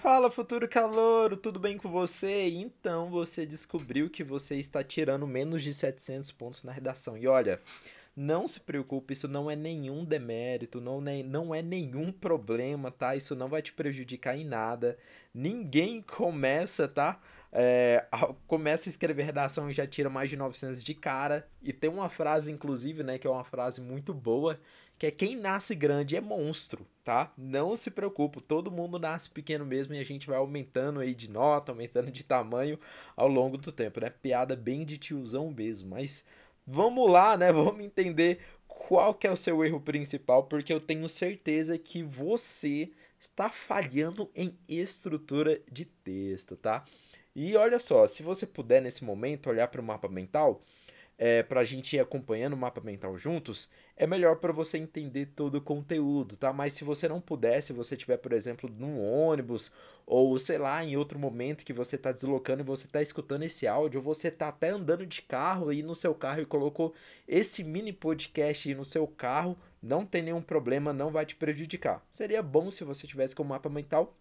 Fala, futuro calouro, tudo bem com você? Então você descobriu que você está tirando menos de 700 pontos na redação. E olha, não se preocupe, isso não é nenhum demérito, não, não é nenhum problema, tá? Isso não vai te prejudicar em nada. Ninguém começa, tá? É, começa a escrever redação e já tira mais de 900 de cara. E tem uma frase, inclusive, né, que é uma frase muito boa, que é quem nasce grande é monstro, tá? Não se preocupe, todo mundo nasce pequeno mesmo e a gente vai aumentando aí de nota, aumentando de tamanho ao longo do tempo, né? Piada bem de tiozão mesmo, mas vamos lá, né? Vamos entender qual que é o seu erro principal, porque eu tenho certeza que você está falhando em estrutura de texto, tá? E olha só, se você puder nesse momento olhar para o mapa mental, é, para a gente ir acompanhando o mapa mental juntos, é melhor para você entender todo o conteúdo, tá? Mas se você não puder, se você tiver, por exemplo, num ônibus ou sei lá, em outro momento que você está deslocando e você está escutando esse áudio, ou você está até andando de carro aí no seu carro e colocou esse mini podcast no seu carro, não tem nenhum problema, não vai te prejudicar. Seria bom se você tivesse com o mapa mental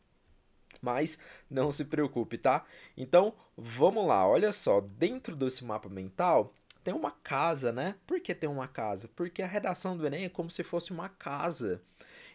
mas não se preocupe, tá? Então, vamos lá, olha só, dentro desse mapa mental, tem uma casa, né? Por que tem uma casa? Porque a redação do Enem é como se fosse uma casa.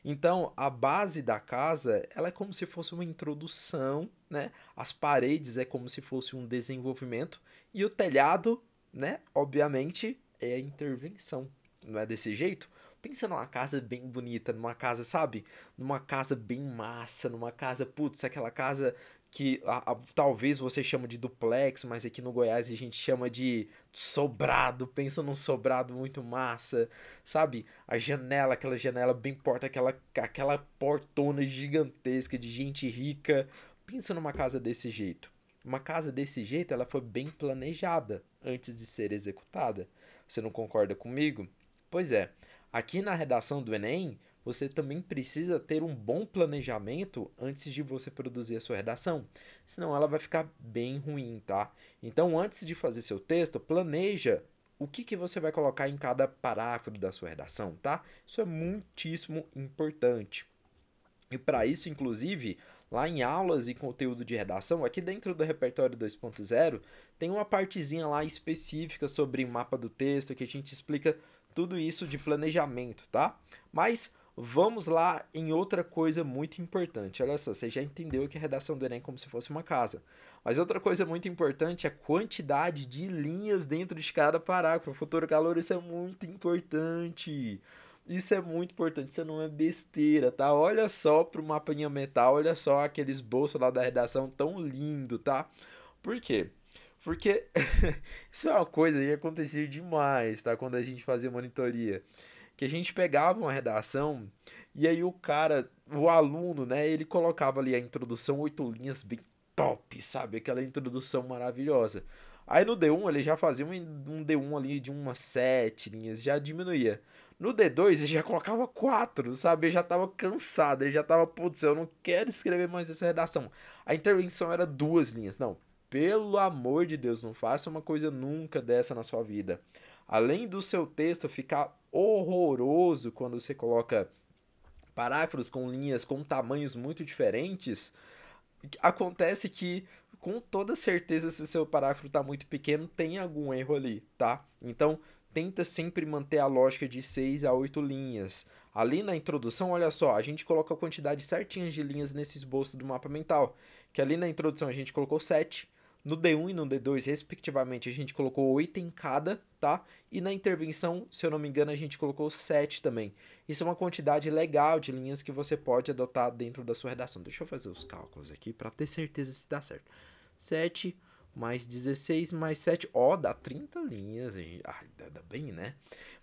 Então, a base da casa, ela é como se fosse uma introdução, né? As paredes é como se fosse um desenvolvimento e o telhado, né, obviamente, é a intervenção. Não é desse jeito? Pensa numa casa bem bonita, numa casa, sabe? Numa casa bem massa, numa casa, putz, aquela casa que a, a, talvez você chama de duplex, mas aqui no Goiás a gente chama de sobrado. Pensa num sobrado muito massa, sabe? A janela, aquela janela bem porta, aquela, aquela portona gigantesca de gente rica. Pensa numa casa desse jeito. Uma casa desse jeito, ela foi bem planejada antes de ser executada. Você não concorda comigo? Pois é. Aqui na redação do Enem, você também precisa ter um bom planejamento antes de você produzir a sua redação, senão ela vai ficar bem ruim, tá? Então, antes de fazer seu texto, planeja o que, que você vai colocar em cada parágrafo da sua redação, tá? Isso é muitíssimo importante. E para isso, inclusive, lá em aulas e conteúdo de redação, aqui dentro do repertório 2.0, tem uma partezinha lá específica sobre mapa do texto que a gente explica tudo isso de planejamento, tá? Mas Vamos lá em outra coisa muito importante. Olha só, você já entendeu que a redação do Enem é como se fosse uma casa. Mas outra coisa muito importante é a quantidade de linhas dentro de cada parágrafo. Futuro calor, isso é muito importante. Isso é muito importante, isso não é besteira, tá? Olha só pro mapinha metal, olha só aqueles bolsos lá da redação tão lindo, tá? Por quê? Porque isso é uma coisa que acontecia demais, tá? Quando a gente fazia monitoria que a gente pegava uma redação e aí o cara, o aluno, né, ele colocava ali a introdução, oito linhas bem top, sabe? Aquela introdução maravilhosa. Aí no D1 ele já fazia um, um D1 ali de umas sete linhas, já diminuía. No D2 ele já colocava quatro, sabe? Ele já tava cansado, ele já tava, putz, eu não quero escrever mais essa redação. A intervenção era duas linhas. Não, pelo amor de Deus, não faça uma coisa nunca dessa na sua vida. Além do seu texto ficar horroroso quando você coloca parágrafos com linhas com tamanhos muito diferentes, acontece que com toda certeza se seu parágrafo está muito pequeno, tem algum erro ali, tá? Então, tenta sempre manter a lógica de 6 a 8 linhas. Ali na introdução, olha só, a gente coloca a quantidade certinha de linhas nesse esboço do mapa mental, que ali na introdução a gente colocou 7, no D1 e no D2, respectivamente, a gente colocou 8 em cada, tá? E na intervenção, se eu não me engano, a gente colocou 7 também. Isso é uma quantidade legal de linhas que você pode adotar dentro da sua redação. Deixa eu fazer os cálculos aqui para ter certeza se dá certo. 7 mais 16 mais 7, ó, dá 30 linhas. Ai, dá bem, né?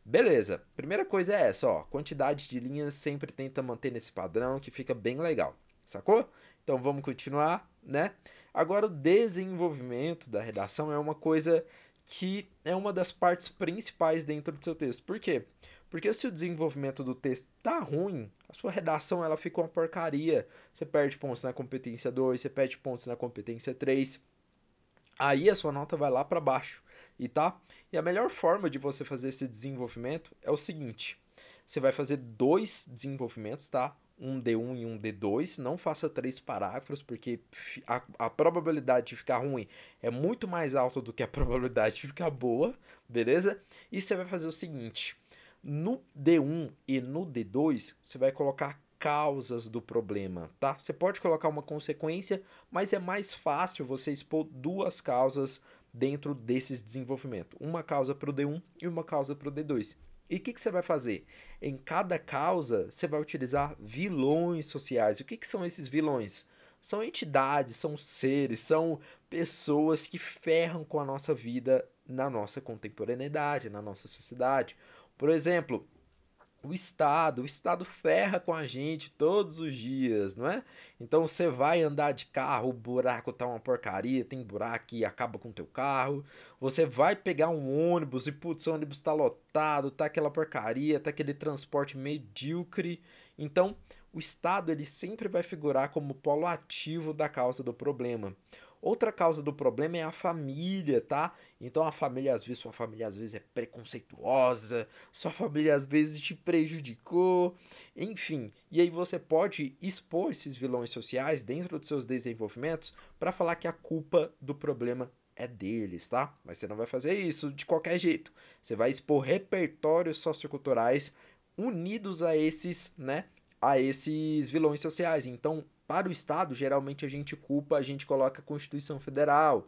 Beleza. Primeira coisa é essa, ó. Quantidade de linhas sempre tenta manter nesse padrão que fica bem legal. Sacou? Então vamos continuar, né? Agora, o desenvolvimento da redação é uma coisa que é uma das partes principais dentro do seu texto. Por quê? Porque se o desenvolvimento do texto tá ruim, a sua redação ela fica uma porcaria. Você perde pontos na competência 2, você perde pontos na competência 3. Aí a sua nota vai lá para baixo, e tá? E a melhor forma de você fazer esse desenvolvimento é o seguinte: você vai fazer dois desenvolvimentos, tá? Um D1 e um D2, não faça três parágrafos, porque a, a probabilidade de ficar ruim é muito mais alta do que a probabilidade de ficar boa, beleza? E você vai fazer o seguinte: no D1 e no D2, você vai colocar causas do problema, tá? Você pode colocar uma consequência, mas é mais fácil você expor duas causas dentro desses desenvolvimentos. Uma causa para o D1 e uma causa para o D2. E o que, que você vai fazer? Em cada causa, você vai utilizar vilões sociais. O que, que são esses vilões? São entidades, são seres, são pessoas que ferram com a nossa vida na nossa contemporaneidade, na nossa sociedade. Por exemplo, o Estado, o Estado ferra com a gente todos os dias, não é? Então você vai andar de carro, o buraco tá uma porcaria, tem buraco e acaba com o teu carro. Você vai pegar um ônibus e putz, o ônibus tá lotado, tá aquela porcaria, tá aquele transporte medíocre. Então, o Estado ele sempre vai figurar como polo ativo da causa do problema. Outra causa do problema é a família, tá? Então a família, às vezes, sua família às vezes é preconceituosa, sua família às vezes te prejudicou, enfim. E aí você pode expor esses vilões sociais dentro dos seus desenvolvimentos para falar que a culpa do problema é deles, tá? Mas você não vai fazer isso de qualquer jeito. Você vai expor repertórios socioculturais unidos a esses, né? A esses vilões sociais. Então, para o Estado, geralmente a gente culpa, a gente coloca a Constituição Federal.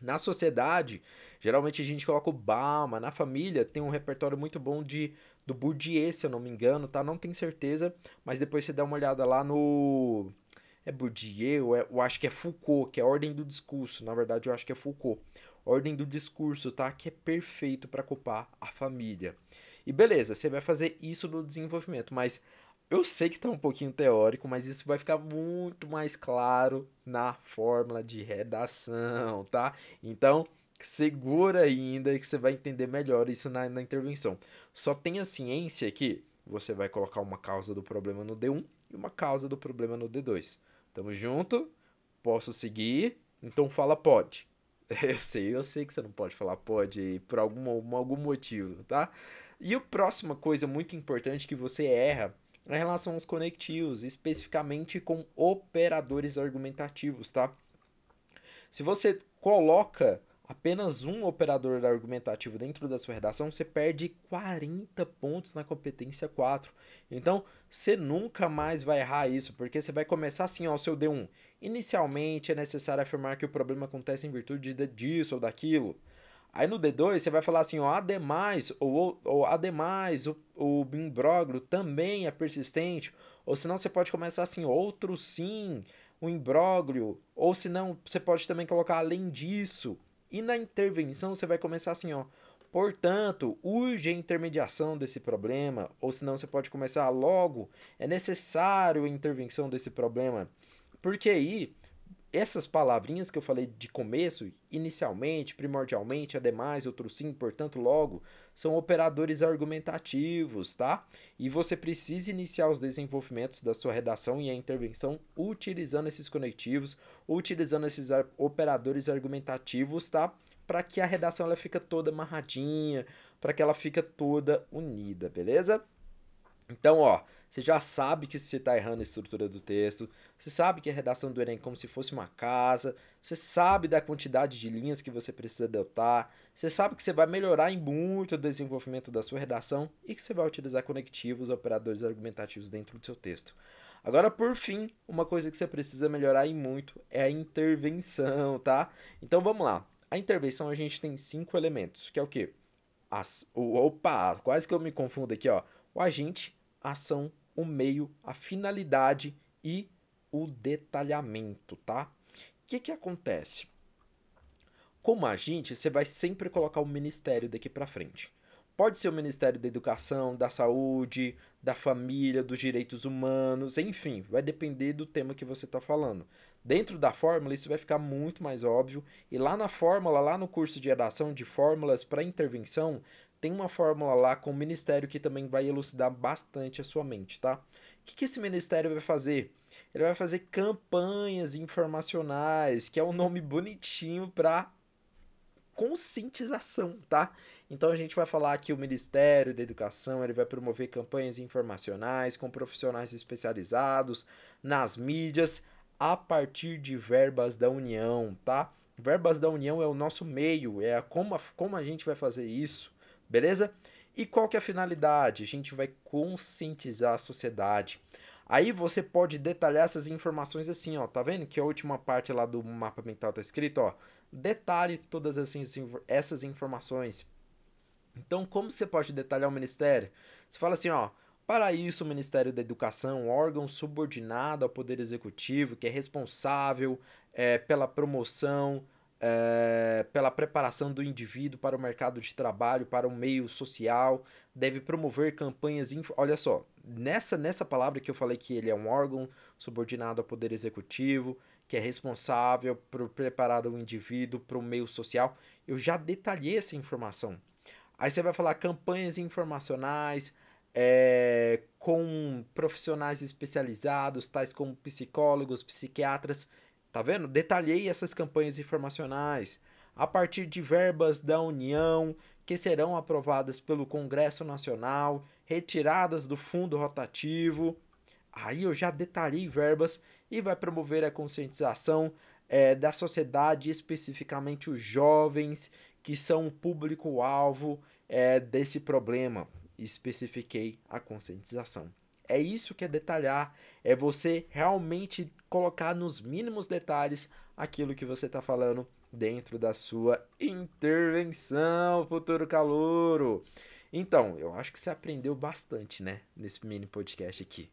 Na sociedade, geralmente a gente coloca o Bama. Na família, tem um repertório muito bom de do Bourdieu, se eu não me engano, tá? Não tenho certeza, mas depois você dá uma olhada lá no é Bourdieu, é, eu acho que é Foucault, que é a Ordem do Discurso. Na verdade, eu acho que é Foucault. Ordem do Discurso, tá? Que é perfeito para culpar a família. E beleza, você vai fazer isso no desenvolvimento, mas eu sei que está um pouquinho teórico, mas isso vai ficar muito mais claro na fórmula de redação, tá? Então, segura ainda que você vai entender melhor isso na, na intervenção. Só tenha ciência que você vai colocar uma causa do problema no D1 e uma causa do problema no D2. Tamo junto? Posso seguir? Então fala pode. Eu sei, eu sei que você não pode falar pode por algum, algum motivo, tá? E a próxima coisa muito importante que você erra em relação aos conectivos, especificamente com operadores argumentativos, tá? Se você coloca apenas um operador argumentativo dentro da sua redação, você perde 40 pontos na competência 4. Então, você nunca mais vai errar isso, porque você vai começar assim, ó, o seu D1. Inicialmente é necessário afirmar que o problema acontece em virtude disso ou daquilo. Aí no D2 você vai falar assim, ó, ademais, ou, ou ademais, o, o imbróglio também é persistente, ou senão você pode começar assim, outro sim, o imbróglio, ou senão você pode também colocar além disso. E na intervenção você vai começar assim, ó, portanto, urge a intermediação desse problema, ou senão você pode começar logo, é necessário a intervenção desse problema. Porque aí essas palavrinhas que eu falei de começo, inicialmente, primordialmente, ademais, outro sim, portanto, logo, são operadores argumentativos, tá? E você precisa iniciar os desenvolvimentos da sua redação e a intervenção utilizando esses conectivos, utilizando esses operadores argumentativos, tá? Para que a redação ela fica toda amarradinha, para que ela fica toda unida, beleza? Então, ó, você já sabe que você está errando a estrutura do texto, você sabe que a redação do Enem é como se fosse uma casa, você sabe da quantidade de linhas que você precisa adotar, você sabe que você vai melhorar em muito o desenvolvimento da sua redação e que você vai utilizar conectivos, operadores argumentativos dentro do seu texto. Agora, por fim, uma coisa que você precisa melhorar em muito é a intervenção, tá? Então vamos lá. A intervenção a gente tem cinco elementos, que é o quê? As, opa, quase que eu me confundo aqui, ó. O agente, a ação, o meio, a finalidade e o detalhamento, tá? O que, que acontece? Como agente, você vai sempre colocar o ministério daqui para frente. Pode ser o Ministério da Educação, da Saúde, da Família, dos Direitos Humanos, enfim, vai depender do tema que você está falando. Dentro da fórmula, isso vai ficar muito mais óbvio. E lá na fórmula, lá no curso de redação de fórmulas para intervenção, tem uma fórmula lá com o ministério que também vai elucidar bastante a sua mente, tá? O que, que esse ministério vai fazer? Ele vai fazer campanhas informacionais, que é um nome bonitinho para conscientização, tá? Então a gente vai falar que o Ministério da Educação ele vai promover campanhas informacionais com profissionais especializados nas mídias a partir de verbas da União, tá? Verbas da União é o nosso meio, é a, como, a, como a gente vai fazer isso, beleza? E qual que é a finalidade? A gente vai conscientizar a sociedade. Aí você pode detalhar essas informações assim, ó, tá vendo que a última parte lá do mapa mental tá escrito, ó, detalhe todas essas informações. Então, como você pode detalhar o ministério? Você fala assim, ó, para isso, o Ministério da Educação, órgão subordinado ao Poder Executivo, que é responsável é, pela promoção, é, pela preparação do indivíduo para o mercado de trabalho, para o meio social, deve promover campanhas. Olha só, nessa, nessa palavra que eu falei que ele é um órgão subordinado ao Poder Executivo, que é responsável por preparar o indivíduo para o meio social, eu já detalhei essa informação. Aí você vai falar campanhas informacionais é, com profissionais especializados, tais como psicólogos, psiquiatras. Tá vendo? Detalhei essas campanhas informacionais a partir de verbas da União que serão aprovadas pelo Congresso Nacional, retiradas do fundo rotativo. Aí eu já detalhei verbas e vai promover a conscientização é, da sociedade, especificamente os jovens, que são o público-alvo é, desse problema. Especifiquei a conscientização. É isso que é detalhar, é você realmente colocar nos mínimos detalhes aquilo que você está falando dentro da sua intervenção, futuro calouro. Então, eu acho que você aprendeu bastante, né, nesse mini podcast aqui.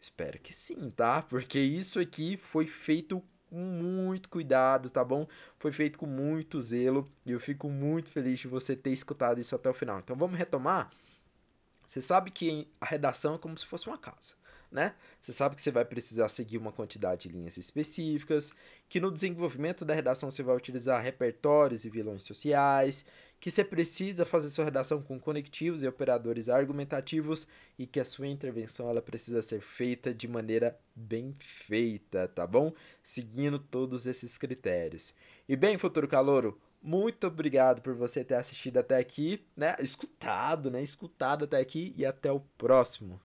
Espero que sim, tá? Porque isso aqui foi feito com muito cuidado, tá bom? Foi feito com muito zelo e eu fico muito feliz de você ter escutado isso até o final. Então vamos retomar? Você sabe que a redação é como se fosse uma casa né? Você sabe que você vai precisar seguir uma quantidade de linhas específicas, que no desenvolvimento da redação você vai utilizar repertórios e vilões sociais, que você precisa fazer sua redação com conectivos e operadores argumentativos e que a sua intervenção ela precisa ser feita de maneira bem feita, tá bom? Seguindo todos esses critérios. E bem, futuro calouro, muito obrigado por você ter assistido até aqui, né? Escutado, né? Escutado até aqui e até o próximo.